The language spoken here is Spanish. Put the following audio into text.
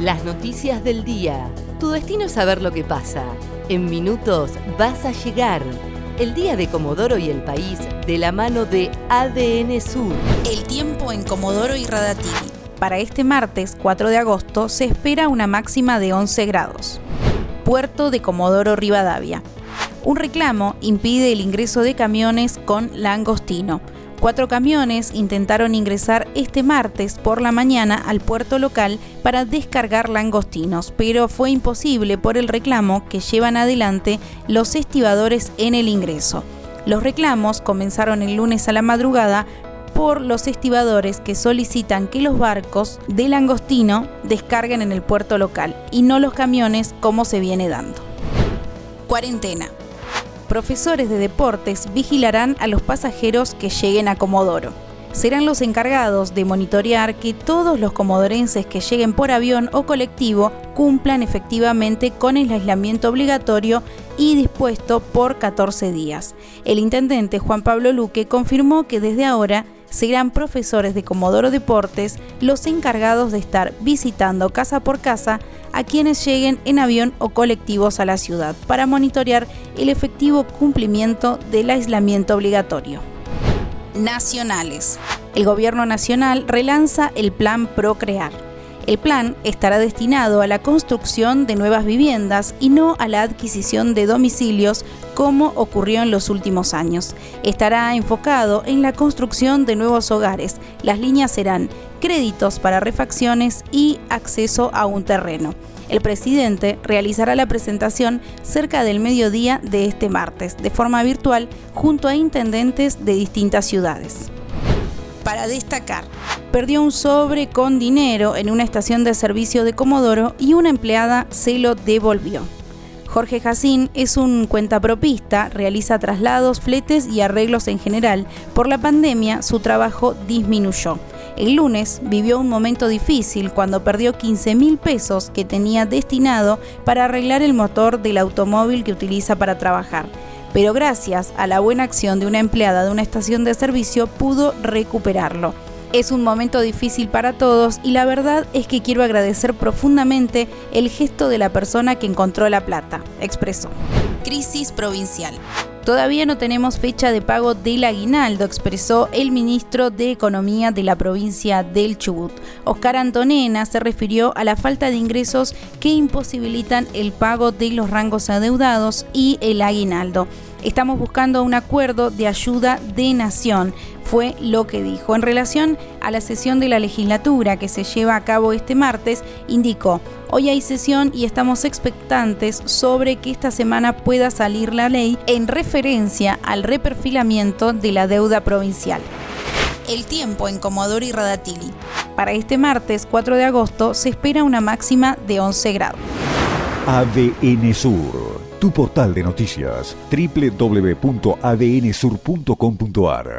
Las noticias del día. Tu destino es saber lo que pasa. En minutos vas a llegar. El día de Comodoro y el país de la mano de ADN Sur. El tiempo en Comodoro y Radatili. Para este martes 4 de agosto se espera una máxima de 11 grados. Puerto de Comodoro Rivadavia. Un reclamo impide el ingreso de camiones con langostino. Cuatro camiones intentaron ingresar este martes por la mañana al puerto local para descargar langostinos, pero fue imposible por el reclamo que llevan adelante los estibadores en el ingreso. Los reclamos comenzaron el lunes a la madrugada por los estibadores que solicitan que los barcos de langostino descarguen en el puerto local y no los camiones como se viene dando. Cuarentena profesores de deportes vigilarán a los pasajeros que lleguen a Comodoro. Serán los encargados de monitorear que todos los comodorenses que lleguen por avión o colectivo cumplan efectivamente con el aislamiento obligatorio y dispuesto por 14 días. El intendente Juan Pablo Luque confirmó que desde ahora serán profesores de Comodoro Deportes los encargados de estar visitando casa por casa a quienes lleguen en avión o colectivos a la ciudad para monitorear el efectivo cumplimiento del aislamiento obligatorio. Nacionales. El Gobierno Nacional relanza el Plan Procrear el plan estará destinado a la construcción de nuevas viviendas y no a la adquisición de domicilios como ocurrió en los últimos años. Estará enfocado en la construcción de nuevos hogares. Las líneas serán créditos para refacciones y acceso a un terreno. El presidente realizará la presentación cerca del mediodía de este martes, de forma virtual, junto a intendentes de distintas ciudades. Para destacar, perdió un sobre con dinero en una estación de servicio de Comodoro y una empleada se lo devolvió. Jorge Jacín es un cuentapropista, realiza traslados, fletes y arreglos en general. Por la pandemia su trabajo disminuyó. El lunes vivió un momento difícil cuando perdió 15 mil pesos que tenía destinado para arreglar el motor del automóvil que utiliza para trabajar. Pero gracias a la buena acción de una empleada de una estación de servicio pudo recuperarlo. Es un momento difícil para todos y la verdad es que quiero agradecer profundamente el gesto de la persona que encontró la plata, expresó. Crisis provincial. Todavía no tenemos fecha de pago del aguinaldo, expresó el ministro de Economía de la provincia del Chubut. Oscar Antonena se refirió a la falta de ingresos que imposibilitan el pago de los rangos adeudados y el aguinaldo. Estamos buscando un acuerdo de ayuda de nación fue lo que dijo. En relación a la sesión de la legislatura que se lleva a cabo este martes, indicó, hoy hay sesión y estamos expectantes sobre que esta semana pueda salir la ley en referencia al reperfilamiento de la deuda provincial. El tiempo en Comodoro y Radatili. Para este martes 4 de agosto se espera una máxima de 11 grados. ADN Sur, tu portal de noticias, www.adnsur.com.ar